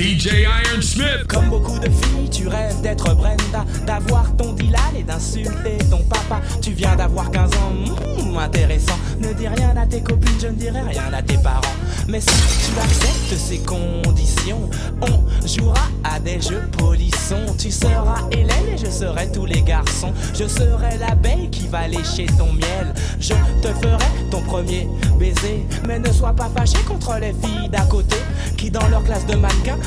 DJ Iron Smith. Comme beaucoup de filles, tu rêves d'être Brenda, d'avoir ton Dylan et d'insulter ton papa. Tu viens d'avoir 15 ans, hmm, intéressant. Ne dis rien à tes copines, je ne dirai rien à tes parents. Mais si tu acceptes ces conditions, on jouera à des jeux polissons. Tu seras Hélène et je serai tous les garçons. Je serai l'abeille qui va lécher ton miel. Je te ferai ton premier baiser. Mais ne sois pas fâché contre les filles d'à côté qui, dans leur classe de mannequin,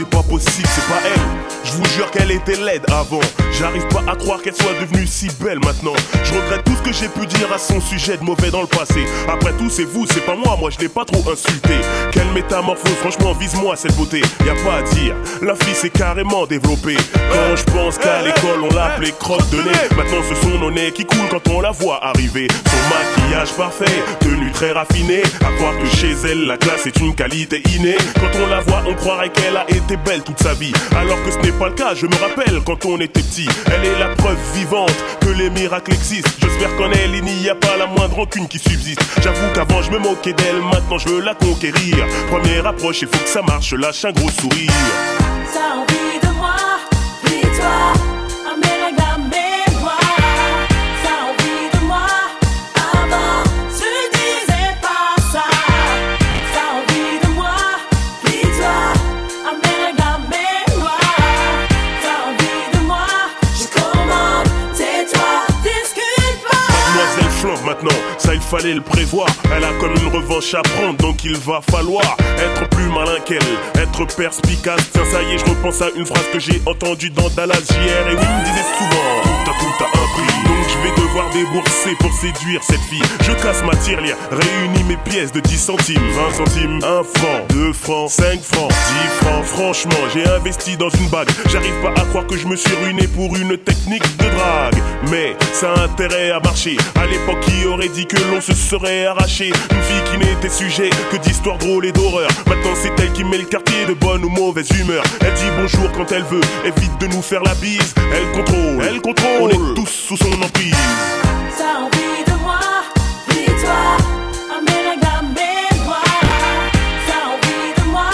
C'est pas possible, c'est pas elle. Je vous jure qu'elle était laide avant. J'arrive pas à croire qu'elle soit devenue si belle maintenant. Je regrette tout ce que j'ai pu dire à son sujet de mauvais dans le passé. Après tout, c'est vous, c'est pas moi, moi je l'ai pas trop insulté. Quelle métamorphose, franchement, vise-moi cette beauté. Y a pas à dire, la fille s'est carrément développée. Quand je pense qu'à l'école on l'appelait crotte de nez, maintenant ce sont nos nez qui coulent quand on la voit arriver. Son maquillage parfait, tenue très raffinée. À croire que chez elle, la classe est une qualité innée. Quand on la voit, on croirait qu'elle a été belle toute sa vie. Alors que ce n'est pas le cas, je me rappelle quand on était petit. Elle est la preuve vivante que les miracles existent. J'espère qu'en elle, il n'y a pas la moindre rancune qui subsiste. J'avoue qu'avant je me moquais d'elle, maintenant je veux la conquérir. Première approche, il faut que ça marche, lâche un gros sourire. T'as envie de moi, fallait le prévoir. Elle a comme une revanche à prendre, donc il va falloir être plus malin qu'elle, être perspicace. Tiens, ça y est, je repense à une phrase que j'ai entendue dans Dallas hier. Et oui, me disait souvent Tout à tout à un prix. Devoir débourser pour séduire cette fille. Je casse ma tirelire, réunis mes pièces de 10 centimes, 20 centimes, 1 franc, 2 francs, 5 francs, 10 francs. Franchement, j'ai investi dans une bague. J'arrive pas à croire que je me suis ruiné pour une technique de drague. Mais ça a intérêt à marcher. À l'époque, qui aurait dit que l'on se serait arraché? Une fille qui n'était sujet que d'histoires drôles et d'horreur. Maintenant, c'est elle qui met le quartier de bonne ou mauvaise humeur. Elle dit bonjour quand elle veut, évite de nous faire la bise. Elle contrôle, elle contrôle. On est tous sous son emprise. T'as envie de moi, dis-toi, améliore T'as envie de moi,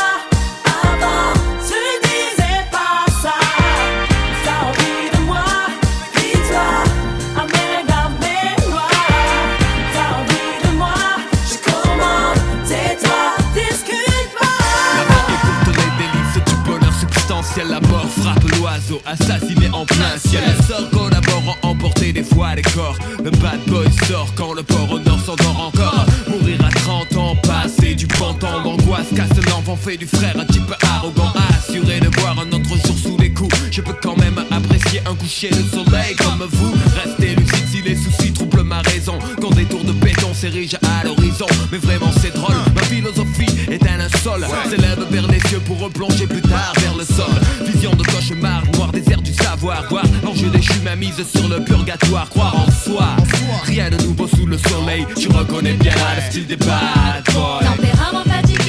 avant tu disais pas ça. T'as envie de moi, dis-toi, améliore T'as envie de moi, je commande, tais-toi, discute pas. La mort pour donner délices du bonheur substantiel. La mort frappe l'oiseau, assassiné en plein ciel. Les des fois les corps. Le bad boy sort quand le port au nord s'endort encore. Mourir à 30 ans, passer du pantan d'angoisse. Casse l'enfant, fait du frère un type arrogant. Assuré de voir un autre jour sous les coups. Je peux quand même apprécier un coucher de soleil comme vous. Restez lucide si les soucis troublent ma raison. Quand des tours de béton s'érigent à l'horizon. Mais vraiment, c'est drôle. Ma philosophie est un linceul. S'élève vers les cieux pour replonger plus tard vers le sol. Voir l'enjeu déchu m'a mise sur le purgatoire. Croire en soi. Rien de nouveau sous le soleil. Tu reconnais bien le style des bad boys. Tempérament fatigué,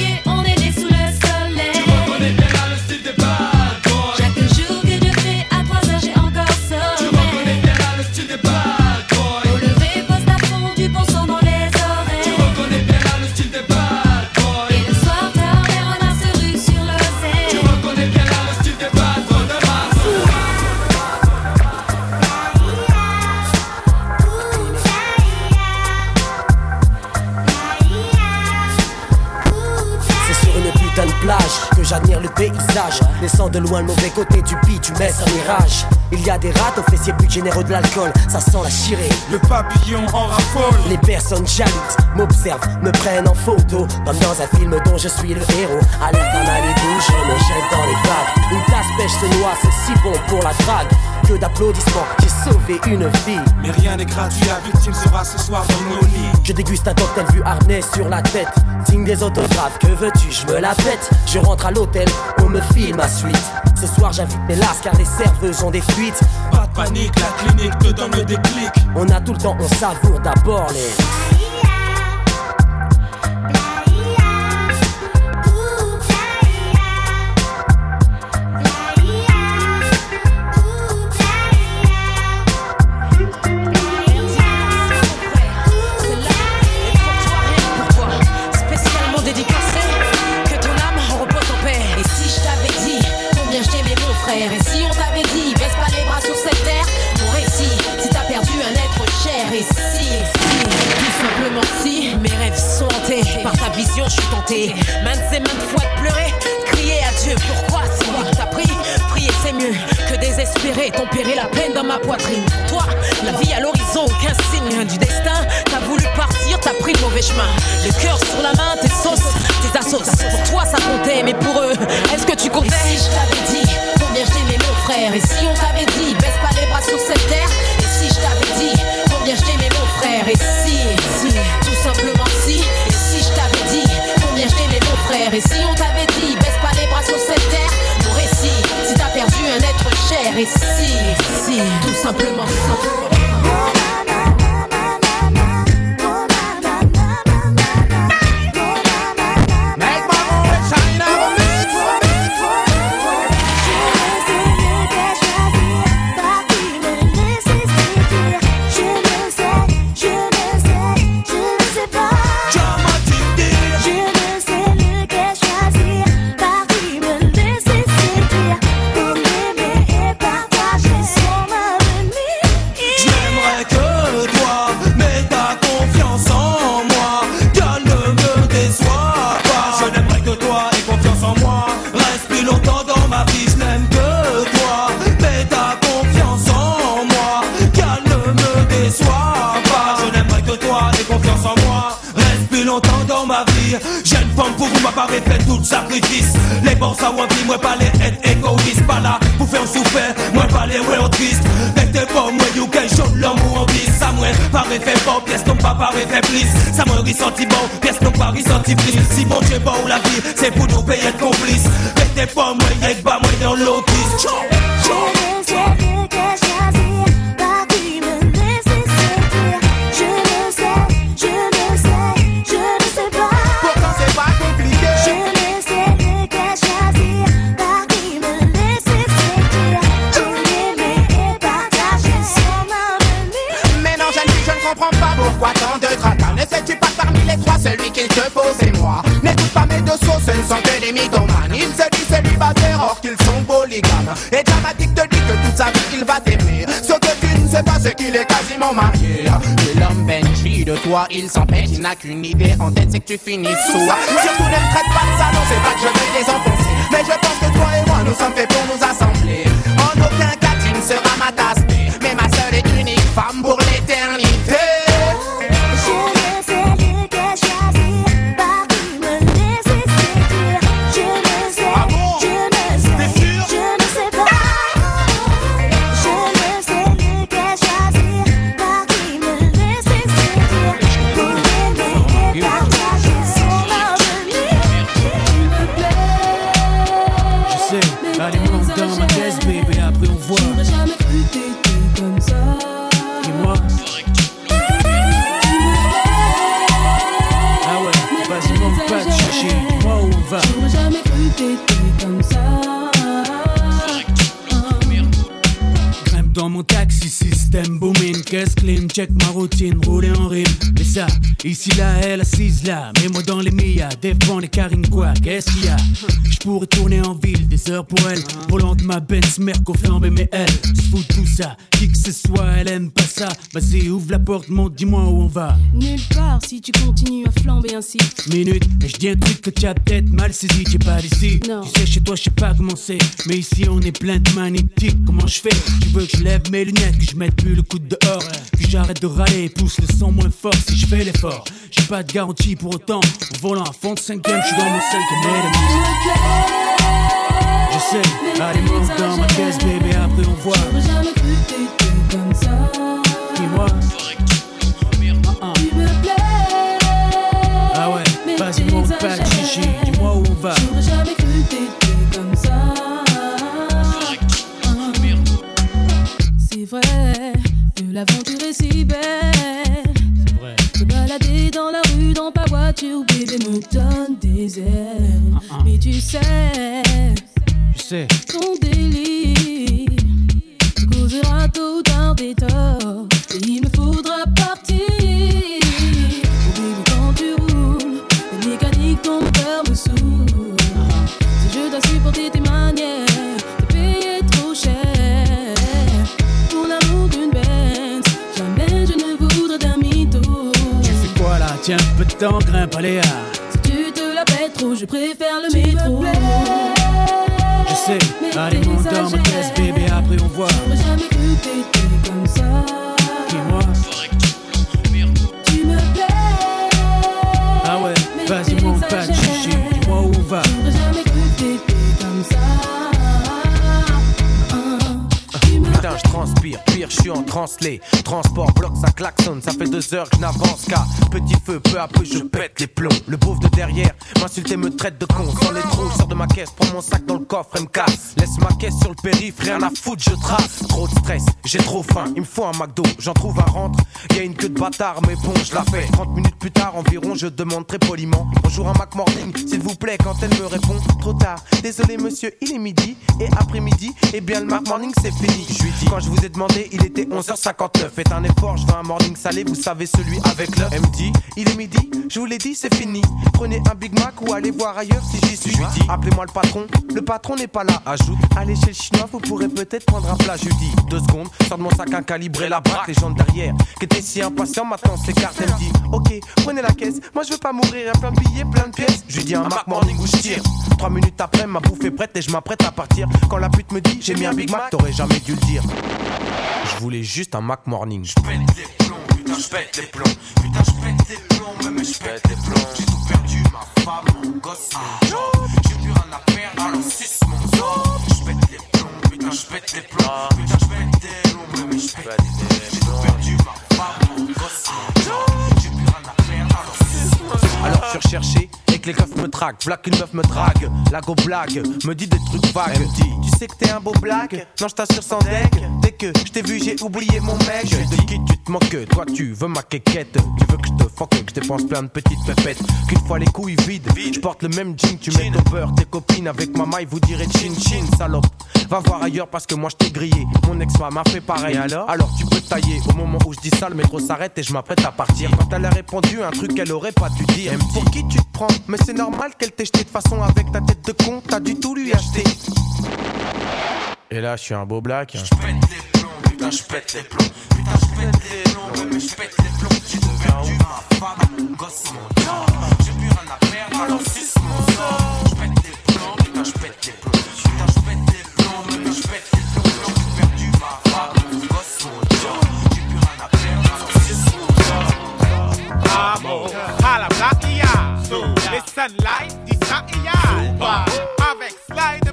paysage. Laissant de loin le mauvais côté du bitume, un mirage. Il y a des rats aux fessiers plus généreux de l'alcool, ça sent la chirée. Le papillon en raffole. Les personnes jalouses m'observent, me prennent en photo, comme dans un film dont je suis le héros. Alerte à Malibu, je me jette dans les vagues. Une tasse pêche se noie, c'est si bon pour la drague. Que d'applaudissements, j'ai sauvé une vie. Mais rien n'est gratuit, la victime sera ce soir dans nos lits. Je déguste un cocktail vu harnais sur la tête. Signe des autographes, que veux-tu, je me la pète. Je rentre à l'hôtel, on me file ma suite. Ce soir j'invite mes lasses car les serveuses ont des fuites. Pas de panique, la clinique te donne le déclic. On a tout le temps, on savoure d'abord les. Vision, je suis tenté, maintes et maintes fois de pleurer, crier à Dieu, pourquoi moi qui t'as pris, prier c'est mieux que désespérer, tempérer la peine dans ma poitrine. Pour toi, la vie à l'horizon, aucun signe du destin, t'as voulu partir, t'as pris le mauvais chemin, le cœur sur la main, tes sauces, tes assos, pour toi ça comptait, mais pour eux, est-ce que tu comptais? Si je t'avais dit combien je t'aimais mon frère, et si on t'avait dit baisse pas les bras sur cette terre, et si je t'avais dit combien je t'aimais mon frère, et si, si, tout simplement si, et si on t'avait dit baisse pas les bras sur cette terre, mon récit, si t'as perdu un être cher, et si, si, tout simplement, simplement. Pourquoi tant de tracas. Ne sais-tu pas parmi les trois, celui qu'il te faut, c'est moi? N'écoute pas mes deux sauces, ce ne sont que des mythomanes. Ils se disent célibataires, or qu'ils sont polygames. Et dramatique te dit que toute sa vie il va t'aimer. Ce que tu ne sais pas, c'est qu'il est quasiment marié. Et l'homme Benji de toi, il s'empêche. Il n'a qu'une idée en tête, c'est que tu finis sous. Surtout ne me traite pas de salon, c'est pas que je vais les enfoncer. Mais je pense que toi et moi, nous sommes faits pour nous assembler. En aucun cas, tu ne seras ma tasse caisse clean, check ma routine, rouler en rime. Mais ça, ici là, elle assise là, mets-moi dans les Mia, défends les carines quoi, qu'est-ce qu'il y a? Je pourrais tourner en ville, des heures pour elle, de ma Benz, Merco flambé, mais elle, se fout de tout ça, qui que ce soit, elle aime pas ça. Vas-y, ouvre la porte, monte, dis-moi où on va. Nulle part si tu continues à flamber ainsi. Minute, et je dis un truc que tu as peut-être mal saisi, tu es pas d'ici. Non. Tu sais, chez toi, je sais pas comment c'est. Mais ici, on est plein de magnétiques. Comment je fais? Tu veux que je lève mes lunettes, que je mette plus le coude dehors, que j'arrête de râler et pousse le son moins fort si je fais l'effort. J'ai pas de garantie pour autant. En volant à fond de cinquième, je suis dans mon cinquième élément. Je sais, allez monte dans ma caisse, bébé, après on voit. J'aurais jamais cru que t'étais comme ça. Dis-moi. L'aventure est si belle. C'est vrai. Se balader dans la rue, dans ta voiture, bébé me donne des ailes. Mais tu sais, Tu sais, ton délire causera tôt ou tard des torts. Tiens, un peu de temps, grimpe, allez, ah. Si tu te la pètes trop, je préfère le métro. Je sais, Mais allez, monte dans ma caisse, bébé, après on voit. J'aurais jamais cru t'étais comme ça. Dis-moi. Tu me plais. Ah ouais, vas-y, monte pas de chichi, dis-moi où on va. J'aurais jamais cru que t'étais comme ça. Tu me Putain, je transpire, pire, je suis en translé. Transport, bloc, ça klaxonne, ça fait deux heures que je n'avance qu'à petit feu, peu à peu je pète les plombs. Le pauvre de derrière m'insulte et me traite de con. Sans les trous, sors de ma caisse, prends mon sac dans le coffre et me casse. Laisse ma caisse sur le périph', rien à foutre, je trace. Trop de stress, j'ai trop faim, il me faut un McDo. J'en trouve un rentre, y a une queue de bâtard, mais bon, je la fais. 30 minutes plus tard environ, je demande très poliment. Bonjour un Mac Morning, s'il vous plaît, quand elle me répond, trop tard. Désolé monsieur, il est midi, et après-midi, eh bien le Mac Morning c'est fini. Je lui dis, quand je vous ai demandé, il était 11h59. Faites un effort, je veux un morning salé, vous savez celui avec l'œuf. Elle me dit, il est midi, je vous l'ai dit, c'est fini. Prenez un Big Mac ou allez voir ailleurs si j'y suis. Je lui dis, appelez-moi le patron, le patron n'est pas là. Ajoute, allez chez le chinois, vous pourrez peut-être prendre un plat. Je lui dis, deux secondes, sors de mon sac un calibré, la braque, les gens derrière, qui étaient si impatients, maintenant s'écartent. Elle me dit, ok, prenez la caisse, moi je veux pas mourir, y a plein de billets, plein de pièces. Je lui dis un Mac Morning où je tire. Trois minutes après, ma bouffe est prête et je m'apprête à partir. Quand la pute me dit, j'ai mis un Big Mac, t'aurais jamais dû le dire. Je voulais juste un Mac Morning. Je pète les plombs, putain, je pète les plombs. Putain, je pète les plombs, même je pète les plombs. J'ai tout perdu, ma femme, mon gosse, mon job. J'ai plus rien à perdre, alors suce mon sort. Je pète les plombs, putain, je pète les plombs. Putain, je pète les plombs, même je pète les plombs. J'ai tout perdu, ma femme, mon gosse, mon job. J'ai plus rien à perdre, alors suce mon. Alors je suis recherché et que les keufs me traquent. V'là qu'une meuf me drague. La go blague, me dit des trucs vagues. Elle me dit, tu sais que t'es un beau blague? Non, je t'assure sans deck. Que je t'ai vu, j'ai oublié mon mec. Je de qui tu te moques Toi, tu veux ma quéquette. Tu veux que je te fuck, que je dépense plein de petites pépettes. Qu'une fois les couilles vides, je porte le même jean. Tu mets ton beurre, tes copines avec ma maille, vous direz chin chin, salope. Va voir ailleurs parce que moi je t'ai grillé. Mon ex-femme m'a fait pareil. alors Alors tu peux tailler. Au moment où je dis ça, le métro s'arrête et je m'apprête à partir. Quand elle a répondu un truc qu'elle aurait pas dû dire. Dit, Pour qui tu te prends? Mais c'est normal qu'elle t'ait jeté de façon avec ta tête de con. T'as du tout lui acheter. Et là, je suis un beau black. Je pète les plombs, putain, je pète les plombs. Putain, je pète les plombs, mais je pète les plombs. J'ai tout perdu, ma femme, mon gosse, mon job. J'ai plus rien à perdre, alors suce mon sort. Je pète les plombs, putain, je pète les plombs. Putain, je pète les plombs, mais je pète les plombs. J'ai perdu ma femme, mon gosse, mon job. J'ai plus rien à perdre, alors suce mon sort. Amo, à la Blakia, les sunlight, d'Israël, avec slide de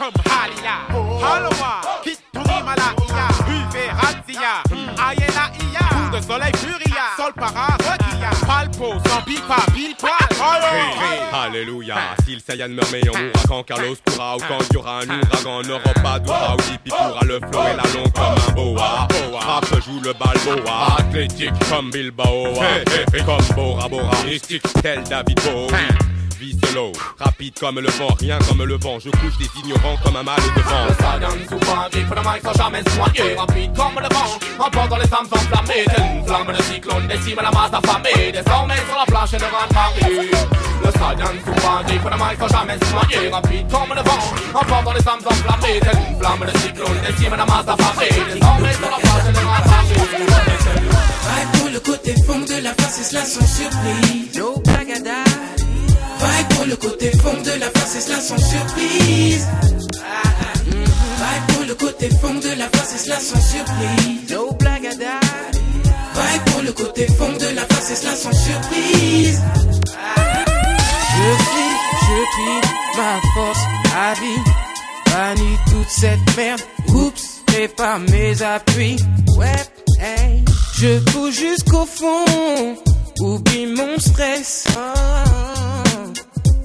Comme Halila, Haloa, Kituri Malaia, Buvez Razzia, Ayena Ia, coup de soleil Furia, Sol para Requilla, Palpo, pile poil, Alléluia, si le Saiyan meurt mais on mourra quand Carlos pourra ou quand il y aura un ouragan, n'aura pas d'aura ou Dipi pourra le flow et la longue comme un boa. Rap joue le balboa, athlétique comme Bilbao, comme Bora Bora, mystique tel David Bowie. Vie solo, rapide comme le vent, rien comme le vent, je couche des ignorants comme un mal de vent. Le Saiyan souvent pour le mic sans jamais se noyer Rapide comme le vent, emportant les femmes enflammées. Telle une flamme de cyclone décime la masse affamée Désormais sur la planche et de grande marée Le Saiyan souvent pour le mic sans jamais se noyer Rapide comme le vent, emportant les femmes enflammées. Telle une flamme de cyclone décime la masse affamée Désormais sur la planche et grande marée Vibe pour le côté fond de la face, et cela sans surprise. No blagada. Vibe pour le côté fond de la face, et cela sans surprise. Vibe pour le côté fond de la face, et cela sans surprise. No blagada. Pour le côté fond de la face, et cela sans surprise. Je suis, je qui ma force à vie. Bannis toute cette merde. Oups, et pas mes appuis. Ouais, hey. Je pousse jusqu'au fond. Oublie mon stress. Oh.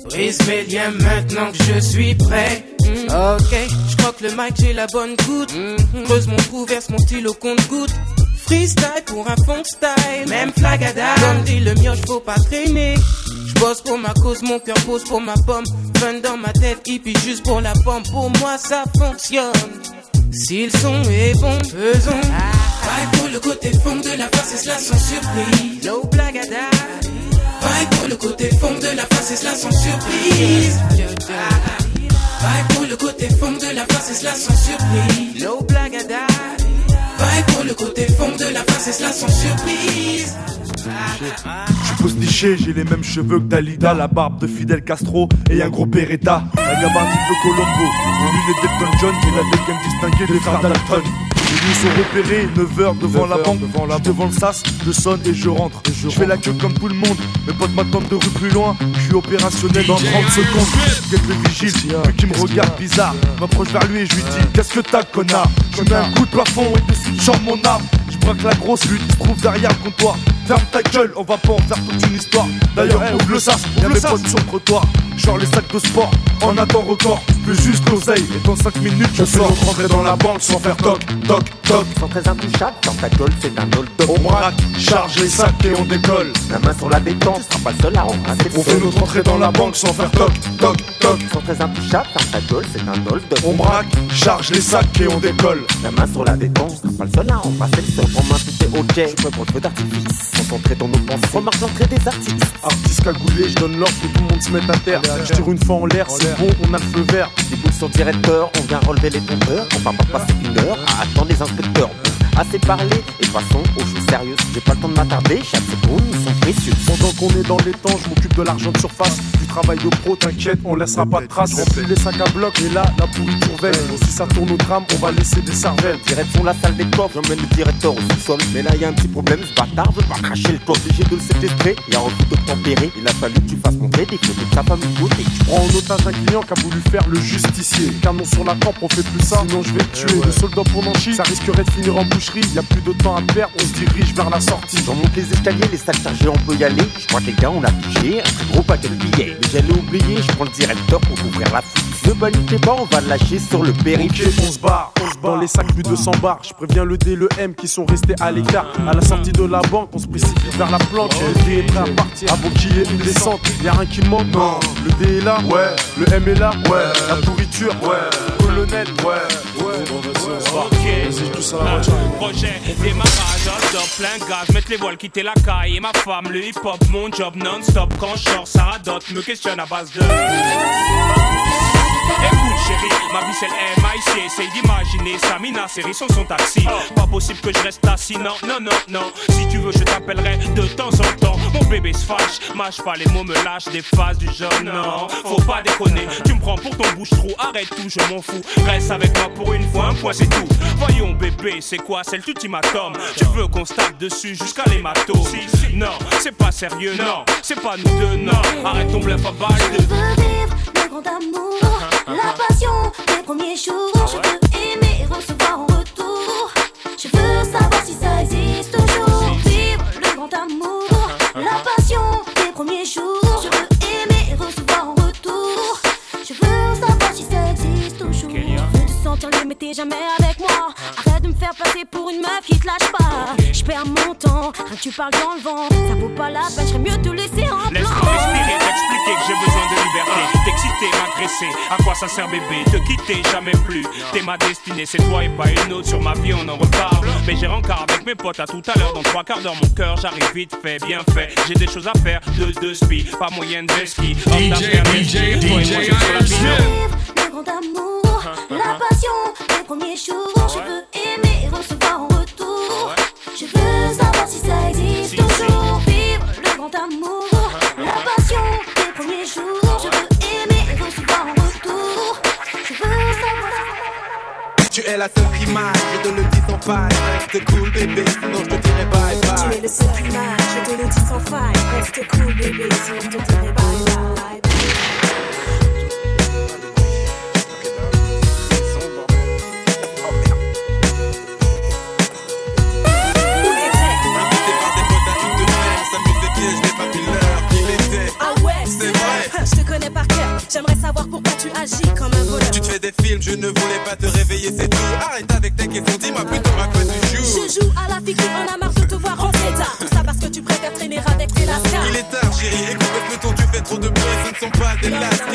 Brise mes liens maintenant que je suis prêt. Mm. Ok, je crois que le mic j'ai la bonne goutte. Creuse mon trou, verse mon stylo compte goutte. Freestyle pour un funk style, même flagada. Comme dit le mioche, faut pas traîner. J'bosse pour ma cause, mon cœur pose pour ma pomme. Fun dans ma tête, hippie juste pour la pomme. Pour moi ça fonctionne. Si le son est bon, faisons. Bye pour le côté funk de la face, et cela sans surprise. No blagada. Bye pour le côté funk de la face, et cela sans surprise. Bye pour le côté funk de la face, et cela sans surprise. No blagada. Bye pour le côté funk de la face, et cela sans surprise. J'ai les mêmes cheveux que Dalida, la barbe de Fidel Castro et un gros Beretta, un gabardine de Colombo, les lunettes d'Elton John et la dégaine distinguée des frères Dalton. Nuits sont repérées, 9h devant la banque, devant, la devant le sas, je sonne et je rentre. Je fais la queue comme tout le monde, mes potes m'attendent de rue plus loin, je suis opérationnel dans 30 secondes. Guette le vigile, lui qui me regarde bizarre, m'approche vers lui et je lui dis Qu'est-ce que t'as connard? Je mets un coup de plafond et je sors mon arme. Je braque la grosse lutte, se trouve derrière le comptoir. Ferme ta gueule, on va pas en faire toute une histoire. D'ailleurs, ouvre le sas, y'a mes potes sur le trottoir. Genre les sacs de sport, en attend record. Plus juste l'oseille, et dans 5 minutes, je sors. Rentrer dans la banque sans faire toc, toc, toc. Sont très intouchables, dans ta gueule, c'est un hold On braque, charge les sacs et on décolle. La main sur la détente, tu seras pas le seul à embrasser On fait notre entrée dans la banque sans faire toc, toc, toc. Sont très intouchables, dans ta gueule, c'est un hold On braque, charge les sacs et on décolle. La main sur la détente, tu seras pas le seul à embrasser le sol. En main, tout est ok, je suis pour le feu d'artifice. Concentré dans nos pensées, remarque l'entrée des artistes. Artiste cagoulé, je donne l'ordre que tout le monde se mette à terre. Je tire une fois en l'air, c'est bon, on a le feu vert. Des boules sur directeur, on vient relever les compteurs. On va pas passer une heure à attendre les inspecteurs. Assez parlé, et passons aux choses sérieuses. J'ai pas le temps de m'attarder, chaque seconde, ils sont précieux. Pendant qu'on est dans les temps, je m'occupe de l'argent de surface. Du travail de pro, t'inquiète, on laissera pas de traces. Remplis les sacs à bloc, et là, la pourriture veille. Si ça tourne au drame, on va laisser des cervelles. Direction la salle des coffres, j'emmène le directeur au sous-sol. Mais là, y a un petit problème, ce bâtard veut pas cracher le coffre. Obligé de le séquestrer, y a refus de tempérer. Il a fallu que tu fasses montrer des photos de ta famille côté. Tu prends en otage un client qui a voulu faire le justicier. Canon sur la camp, on fait plus ça, sinon je vais te tuer. Le soldat pour Nanchi, ça risquerait de finir en boucherie. Y a plus de temps à perdre, on se dirige vers la sortie. J'en monte les escaliers, les salles chargées, on peut y aller. Je crois que les gars, on a touché un très gros paquet de billets. Mais j'allais oublier, je prends le directeur pour ouvrir la fuite. Ne paniquez pas, on va lâcher sur le périph'. Ok, on se barre, on se barre. Dans les sacs, plus de 100 bars. Je préviens le D, le M qui sont restés à l'écart. À la sortie de la banque, on se précipite vers la planche. Le D est prêt à partir avant qu'il y ait une descente. Y'a rien qui manque, non. Le D est là, ouais. Le M est là, ouais. La pourriture, ouais. Colonel, ouais. Ouais, Ok, projet, démarrage, hot dog, plein gaz, mettre les voiles, quitter la caille et ma femme, le hip hop, mon job non-stop. Quand je sors, ça radote, me questionne à base de. Écoute chérie, ma vie c'est le MIC Essaye d'imaginer Samina, série sur son taxi. Pas possible que je reste assis, non, non, non, non. Si tu veux je t'appellerai de temps en temps. Mon bébé se fâche, mâche pas les mots me lâche Des phases du jeune, non, faut pas déconner Tu me prends pour ton bouche-trou, arrête tout, je m'en fous. Reste avec moi pour une fois, un point c'est tout. Voyons bébé, c'est quoi, c'est l'ultimatum Tu veux qu'on tape dessus jusqu'à l'hématome. Non, c'est pas sérieux, non, c'est pas nous deux, non. Arrête ton bluff à balle de... le grand amour, la passion des premiers jours. Je veux aimer et recevoir en retour. Je veux savoir si ça existe toujours. Vivre le grand amour, la passion mais t'es jamais avec moi. Arrête de me faire passer pour une meuf qui te lâche pas. Je perds mon temps, rien que tu parles dans le vent. Ça vaut pas la peine, j'aurais mieux te laisser en plan. Laisse-moi respirer, t'expliquer que j'ai besoin de liberté. T'exciter, m'agresser, à quoi ça sert bébé? Te quitter, jamais plus. T'es ma destinée, c'est toi et pas une autre. Sur ma vie, on en reparle. Mais j'ai rencard avec mes potes à tout à l'heure. Dans trois quarts d'heure, mon cœur, j'arrive vite fait, bien fait. J'ai des choses à faire, de deux spi, pas moyenne de ski. DJ, DJ, DJ, Le grand amour, la passion des premiers jours. Je veux aimer et recevoir en retour. Je veux savoir si ça existe toujours. Vivre le grand amour, la passion des premiers jours. Je veux aimer et recevoir en retour. Je veux savoir. Tu es la seule m'aille, je te le dis sans faille. Reste cool bébé, sinon je te dirai bye Tu bye. es le seul m'a, je te le dis sans faille. Reste cool, bébé, sinon je te dirai bye bye. Tu agis comme un voleur. Tu te fais des films, je ne voulais pas te réveiller, c'est tout. Arrête avec tes questions, dis-moi plutôt à quoi tu joues. Je joue à la figure, on a marre de te voir en état. Tout ça parce que tu préfères traîner avec tes lascars. Il est tard, chérie, écoute le peloton, tu fais trop de bruit. Ce ne sont pas des lascars,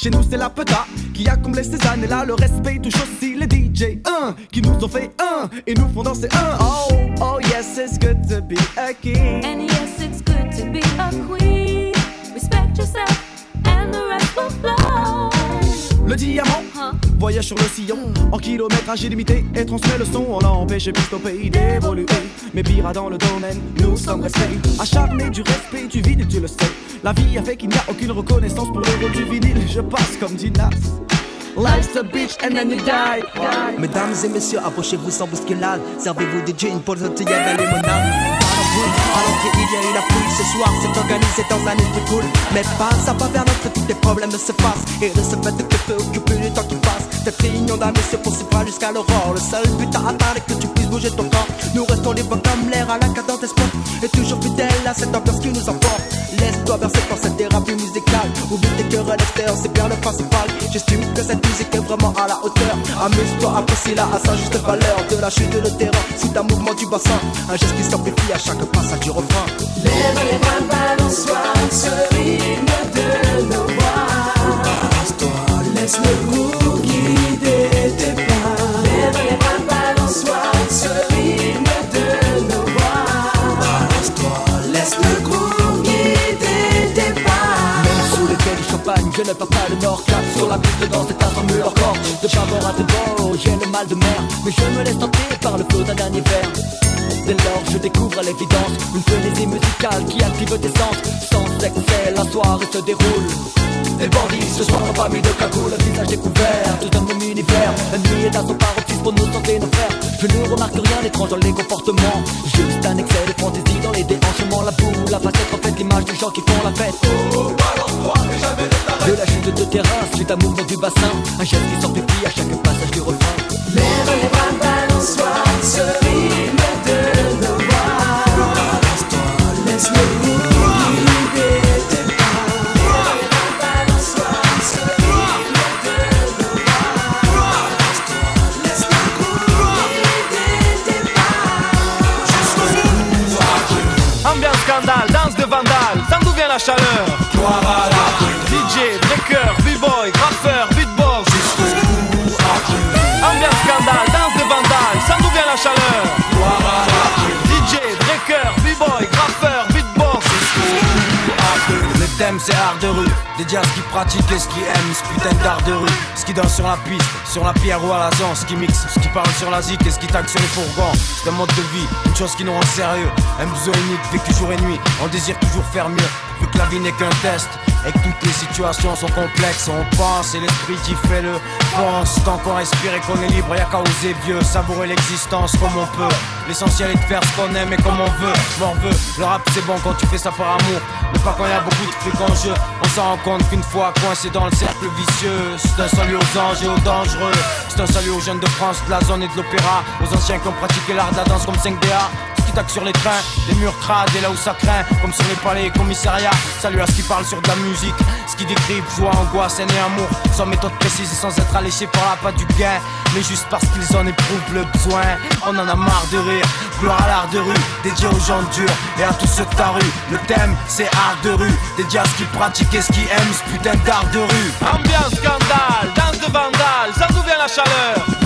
Chez nous c'est la peta qui a comblé ces années-là. Le respect touche aussi les DJ 1 qui nous ont fait un et nous font danser un. Oh, oh yes, it's good to be a king. And yes, it's good to be a queen. Respect yourself, and the rest will flow. Le diamant voyage sur le sillon en kilométrage illimité et transmet le son. On a empêché plus au pays d'évoluer. Mais pire dans le domaine, nous sommes restés acharnés du respect du vinyle, tu le sais. La vie a fait qu'il n'y a aucune reconnaissance pour le rôle du vinyle. Je passe comme Dinas. Life's a bitch and then you die. Mesdames et messieurs, approchez-vous sans bousculade. Servez-vous des jeans pour le de la limonade. Boule. À il y a eu la. Ce soir, c'est organisé dans un esprit cool. Mais pas, ça va vers notre tous tes problèmes s'effacent. Et de ce fait, tu te préoccupes du temps qui passe. Cette réunion d'amis se poursuivra jusqu'à l'aurore. Le seul but à atteindre est que tu puisses bouger ton corps. Nous restons libres comme l'air à la cadence des. Et toujours fidèles à cette ambiance qui nous emporte. Laisse-toi verser par cette thérapie musicale. Oublie tes querelles externes, c'est bien le principal. J'estime que cette musique est vraiment à la hauteur. Amuse-toi, apprécie-la à sa juste valeur. De la chute de terrain, sous un mouvement du bassin. Un geste qui s'amplifie à chaque passage du refrain. Lève les bras, balance-toi, ce rythme de nos voix. Balance-toi, laisse le groove guider tes pas. Lève les bras, balance-toi, ce rythme de nos voix. Balance-toi, laisse le groove guider tes pas. Même sous l'effet du champagne, je ne perds pas le nord Clap sur la piste de danse et transforme leur corps De bord à de bord, j'ai le mal de mer Mais je me laisse tenter par le flot d'un dernier verre Dès lors je découvre à l'évidence Une frénésie musicale qui active tes sens Sans excès, la soirée se déroule les bandits ce soir en famille de cagoule, le visage découvert, tout un même univers. La nuit est à son paroxysme pour nous tenter nos frères. Je ne remarque rien d'étrange dans les comportements. Juste un excès de fantaisie dans les déhanchements. La boue, la facette reflète l'image des gens qui font la fête. De la chute de terrain, suite à mouvement du bassin. Un geste qui s'amplifie à chaque passage du refrain. Les bras, balance-toi, ce thème c'est art de rue, des jazz qui pratiquent et ce qui aiment ce putain d'art de rue. Ce qui danse sur la piste, sur la pierre ou à la zone, ce qui mixe, ce qui parle sur la zik et ce qui tague sur les fourgons. C'est un mode de vie, une chose qui nous rend sérieux. Un besoin unique, vécu jour et nuit, on désire toujours faire mieux Vu que la vie n'est qu'un test et que toutes les situations sont complexes, on pense et l'esprit qui fait le pense. Tant qu'on respire et qu'on est libre, y'a qu'à oser vieux, savourer l'existence comme on peut. L'essentiel est de faire ce qu'on aime et comme on veut. M'en veut, le rap c'est bon quand tu fais ça par amour, mais pas quand y a beaucoup de fric en jeu. Rend compte qu'une fois coincé dans le cercle vicieux, c'est un salut aux anges et aux dangereux. C'est un salut aux jeunes de France, de la zone et de l'opéra, aux anciens qui ont pratiqué l'art de la danse comme 5DA qui taquent sur les trains, les murs crades et là où ça craint, comme sur les palais et commissariats. Salut à ce qui parle sur de la musique, ce qui décrivent joie, angoisse, haine et amour, sans méthode précise et sans être alléché par la patte du gain, mais juste parce qu'ils en éprouvent le besoin. On en a marre de rire, gloire à l'art de rue, dédié aux gens durs et à tous ceux de ta rue. Le thème c'est art de rue, dédié à ce qui pratiquent et ce qui aiment ce putain d'art de rue? Ambiance scandale, danse de vandale, ça d'où vient la chaleur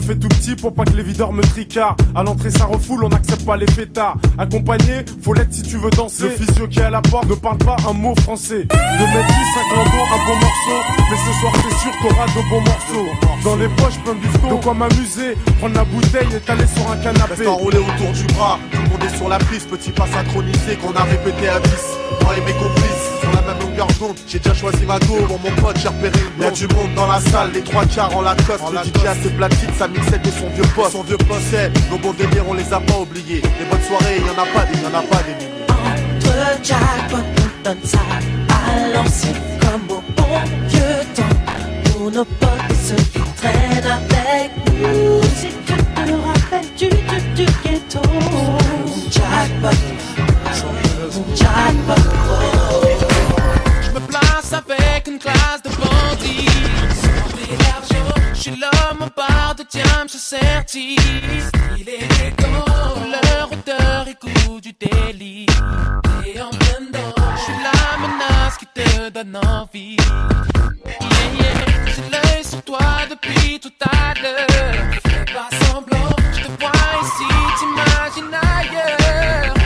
me fais tout petit pour pas que les videurs me tricardent. À l'entrée, ça refoule, on n'accepte pas les fêtards. Accompagné, faut l'être si tu veux danser. Le qui est à la porte ne parle pas un mot français. De mettre 10, 5 landons, un bon morceau. Mais ce soir, c'est sûr qu'aura de bons morceaux. Dans les poches, plein de bifton. De quoi m'amuser, prendre la bouteille et t'aller sur un canapé. Enroulé autour du bras, tout le monde est sur la piste, petit pas synchronisé qu'on a répété à 10. Moi et mes complices, sur la même longueur d'onde, j'ai déjà choisi ma go. Pour mon pote, j'ai repéré une Y'a du monde dans la salle, les trois quarts en Lacoste. Le DJ a ses platines, sa mixette et son vieux poste. Son vieux poste, c'est nos bons délires, on les a pas oubliés. Les bonnes soirées, y'en a pas des, y'en a pas des milliers. Entre jackpot, on donne ça à l'ancien comme au bon vieux temps. Pour nos potes et ceux qui traînent avec nous. Si tu te rappelles du, du, du ghetto. Jackpot, jackpot. oh. Place avec une classe de bandits. Je suis l'homme en barre de diam, je certifie. Il est élégant, leur odeur et goût du délit. Et en plein je suis la menace qui te donne envie. Yeah, yeah, j'ai l'œil sur toi depuis tout à l'heure. Fais pas semblant, je te vois ici, t'imagines ailleurs.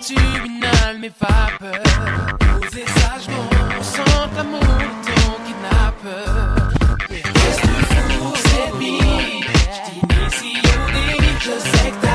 Tu inhales mes vapeurs. Posez sagement, on sent l'amour de ton kidnappeur. Que tu fous, cette vie? Je t'initie au délit, je sais que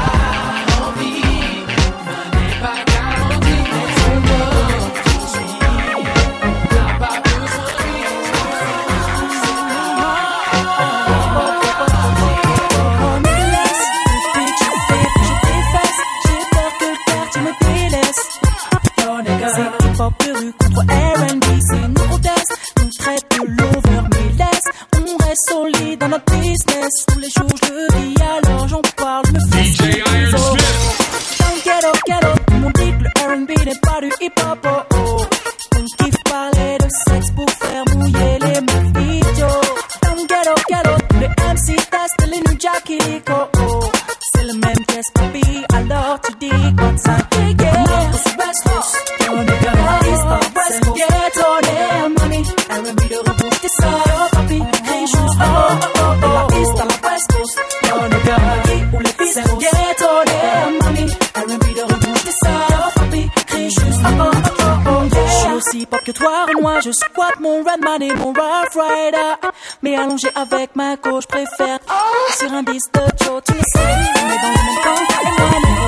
allongé avec ma gauche, préfère oh. sur un bis de Joe. Tu le sais, on est dans le même camp et moi l'ego.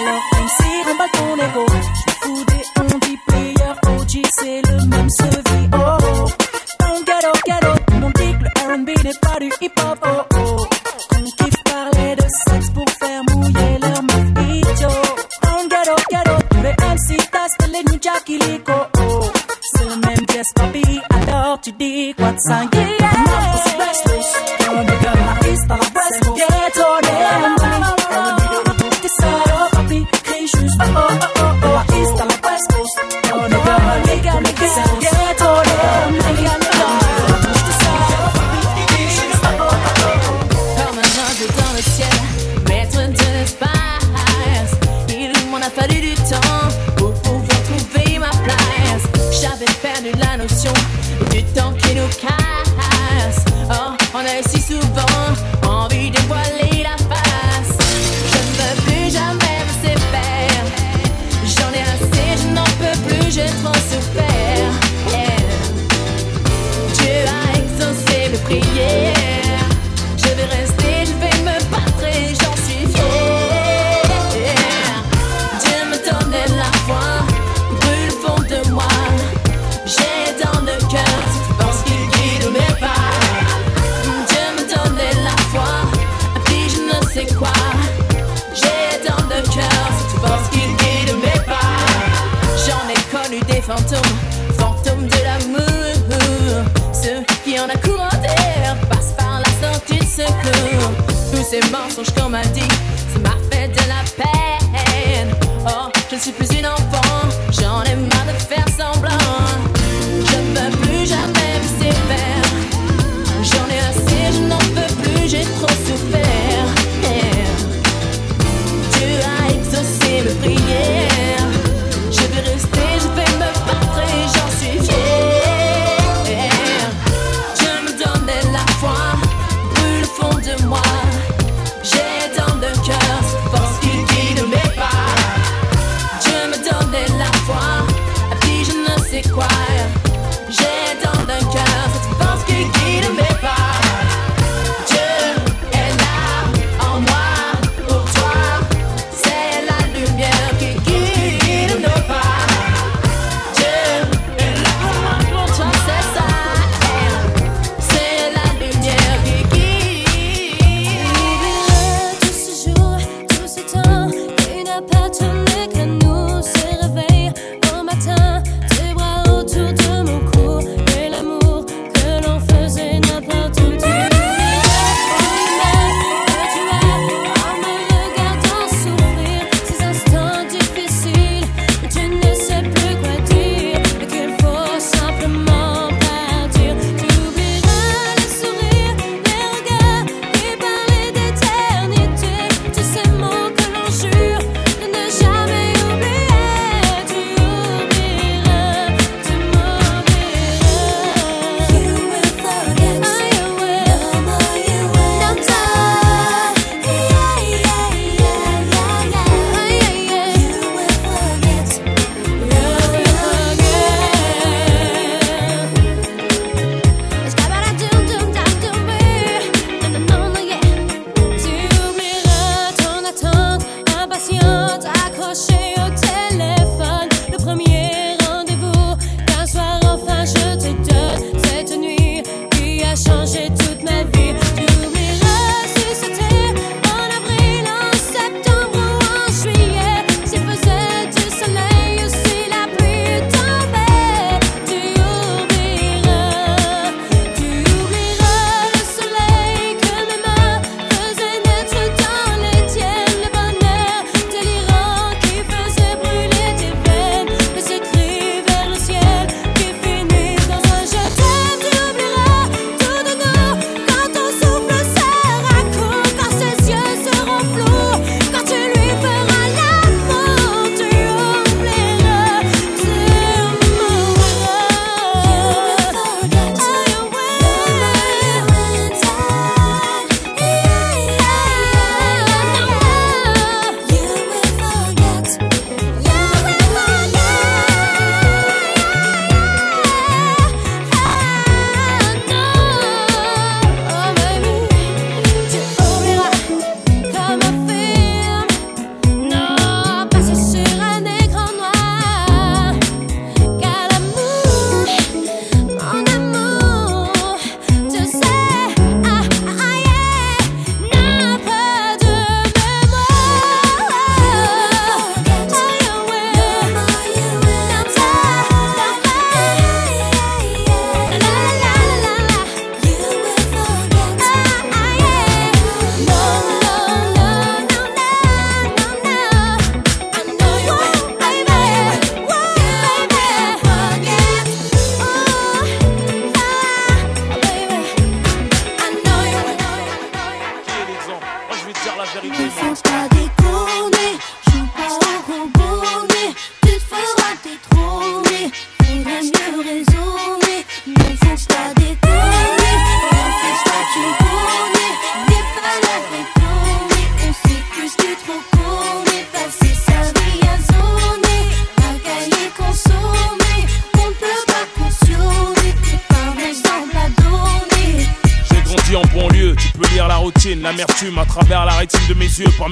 Alors même si remballe ton ego, je fous des on dit player OG, c'est le même ce vie. Oh, oh. oh. Dans le ghetto, ghetto, tout le monde dit que le R&B n'est pas du hip mensonge comme addict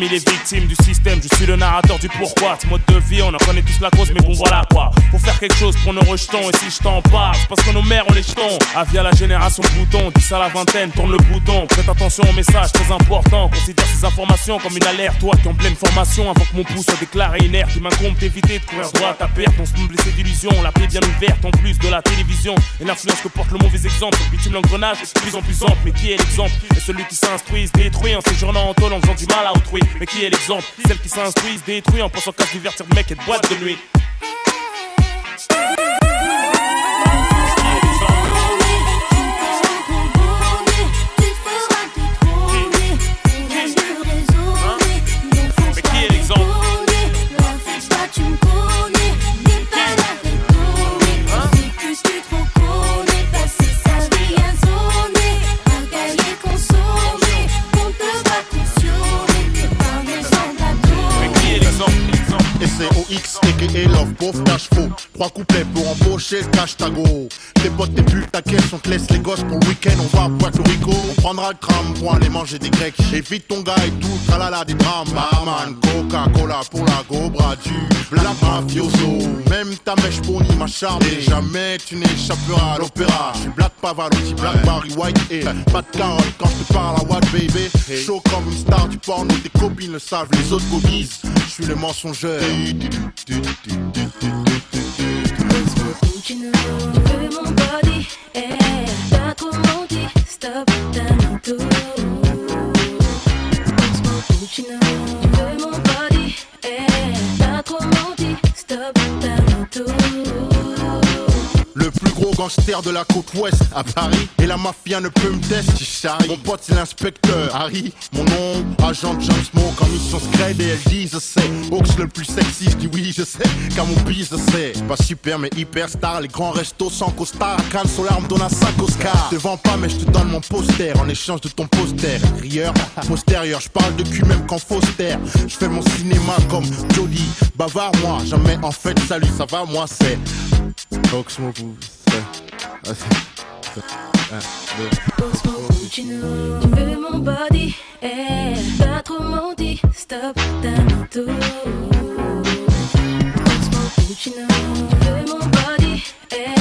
Parmi les victimes rejetons. Et si je t'en parle, parce que nos mères, on les jetons. Avia la génération bouton, 10 à la vingtaine, tourne le bouton. Prête attention au message très important. Considère ces informations comme une alerte. Toi qui en pleine formation, avant que mon pouce soit déclaré inerte, il m'incombe d'éviter de courir droit à perte. On se blessé d'illusions, la paix bien ouverte en plus de la télévision. Et l'influence que porte le mauvais exemple. Le bitume l'engrenage plus en plus ample. Mais qui est l'exemple? Et celui qui s'instruit se détruit en séjournant en tôle en faisant du mal à autrui. Mais qui est l'exemple? Celle qui s'instruit se détruit en pensant qu'à divertir de mec et de boîte de nuit. Trois couplets pour embaucher, cash tago. Tes potes, tes putes, ta caisse, on te laisse les gosses pour le week-end. On va à Puerto Rico, on prendra le tram pour aller manger des grecs. Évite ton gars et tout, tralala des drames. Barman, Coca-Cola pour la gobra du black mafioso. Même ta mèche pony m'a charmé. Jamais tu n'échapperas à l'opéra. Je suis Black Pavarotti, Black Barry White et pas de carotte quand je te parle à what baby. Chaud comme une star du porno, tes copines le savent, les autres comisent. Je suis le mensongeur. Tu ne veux mon body, eh, t'as trop menti, stop, t'as tout. Le plus gros gangster de la côte ouest à Paris. Et la mafia ne peut me tester, Mon pote c'est l'inspecteur Harry. Mon nom, agent James Smoke En mission secrète et elle dit je sais. Ox le plus sexy, je dis oui je sais. Car mon bise je sais. Pas super mais hyper star. Les grands restos sans costard. Cannes Solar me donne un sac Oscar Je te vends pas mais je te donne mon poster. En échange de ton poster. Rieur, postérieur. Je parle de cul même qu'en Foster. Je fais mon cinéma comme Jody. Bavard moi, jamais en fait Salut ça va moi c'est Ox Tu veux mon body, eh, t'as trop menti, stop, t'as tout. Tu veux mon body, eh,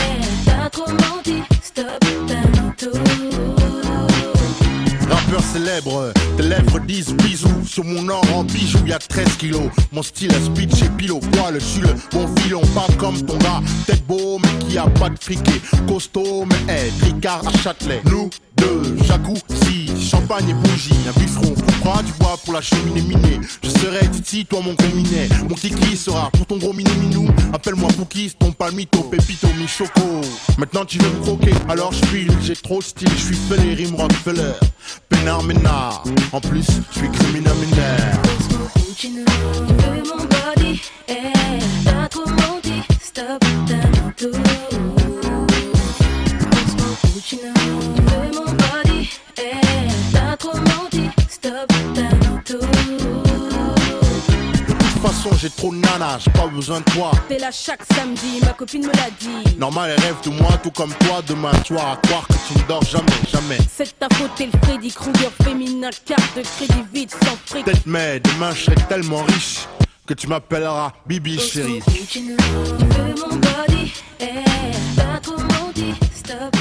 t'as trop menti, stop, tout. Célèbre, tes lèvres disent bisous. Sur mon or en bijoux, y'a 13 kilos. Mon style est speech et pilo. Poil, je suis le bon filon Pas comme ton gars, tête beau mais qui a pas de friqué Costaud mais hey, tricard à Châtelet. Nous deux, jacuzzi, champagne et bougie. Un bifron, pourquoi du bois pour la cheminée minée. Je serai Titi, toi mon minet Mon kiki sera pour ton gros minou minou. Appelle-moi Poukis, ton palmito, pépito, mi-choco Maintenant tu veux me croquer, alors je J'ai trop de style, je suis fêlé, rime Rockefeller En plus je suis criminel besoin de toi. T'es là chaque samedi, ma copine me l'a dit. Normal elle rêve de moi tout comme toi Demain. Tu vas croire que tu ne dors jamais, jamais. C'est ta faute, t'es le Freddy Krueger féminin, carte de crédit vide sans fric. Peut-être mais demain je serai tellement riche Que tu m'appelleras Bibi chérie. Tu ne veux mon body, eh, t'as trop menti, stop,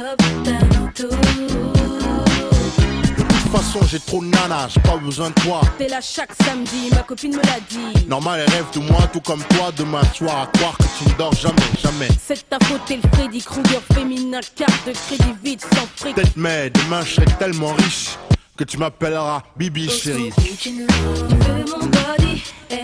De toute façon j'ai trop de nana, j'ai pas besoin de toi. T'es là chaque samedi, ma copine me l'a dit. Normal elle rêve de moi tout comme toi Demain. Tu vas croire que tu ne dors jamais, jamais. C'est ta faute, t'es le Freddy Krueger féminin, carte de crédit vide sans fric. Peut-être mais demain je serai tellement riche Que tu m'appelleras Bibi chérie. mon body, eh,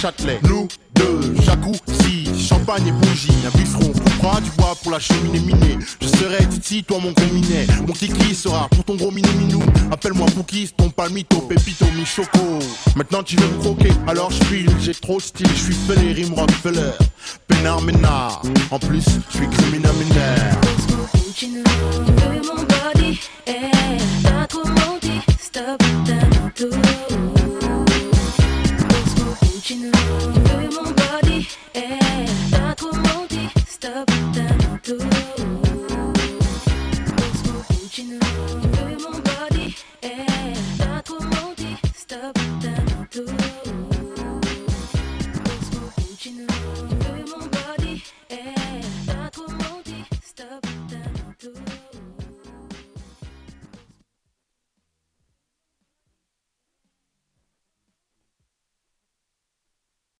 Châtelet. Nous deux, jacuzzi, champagne et bougie. Un bifron pourquoi du bois pour la cheminée minée. Je serai Titi, toi mon gros minet. Mon kiki sera pour ton gros miné minou. Appelle-moi Poukis, ton palmito, pépito, mi choco. Maintenant tu veux me croquer, alors je file. J'ai trop style, je suis pelé, rime Rockefeller. Pénard, ménard. En plus, je suis criminel mineur.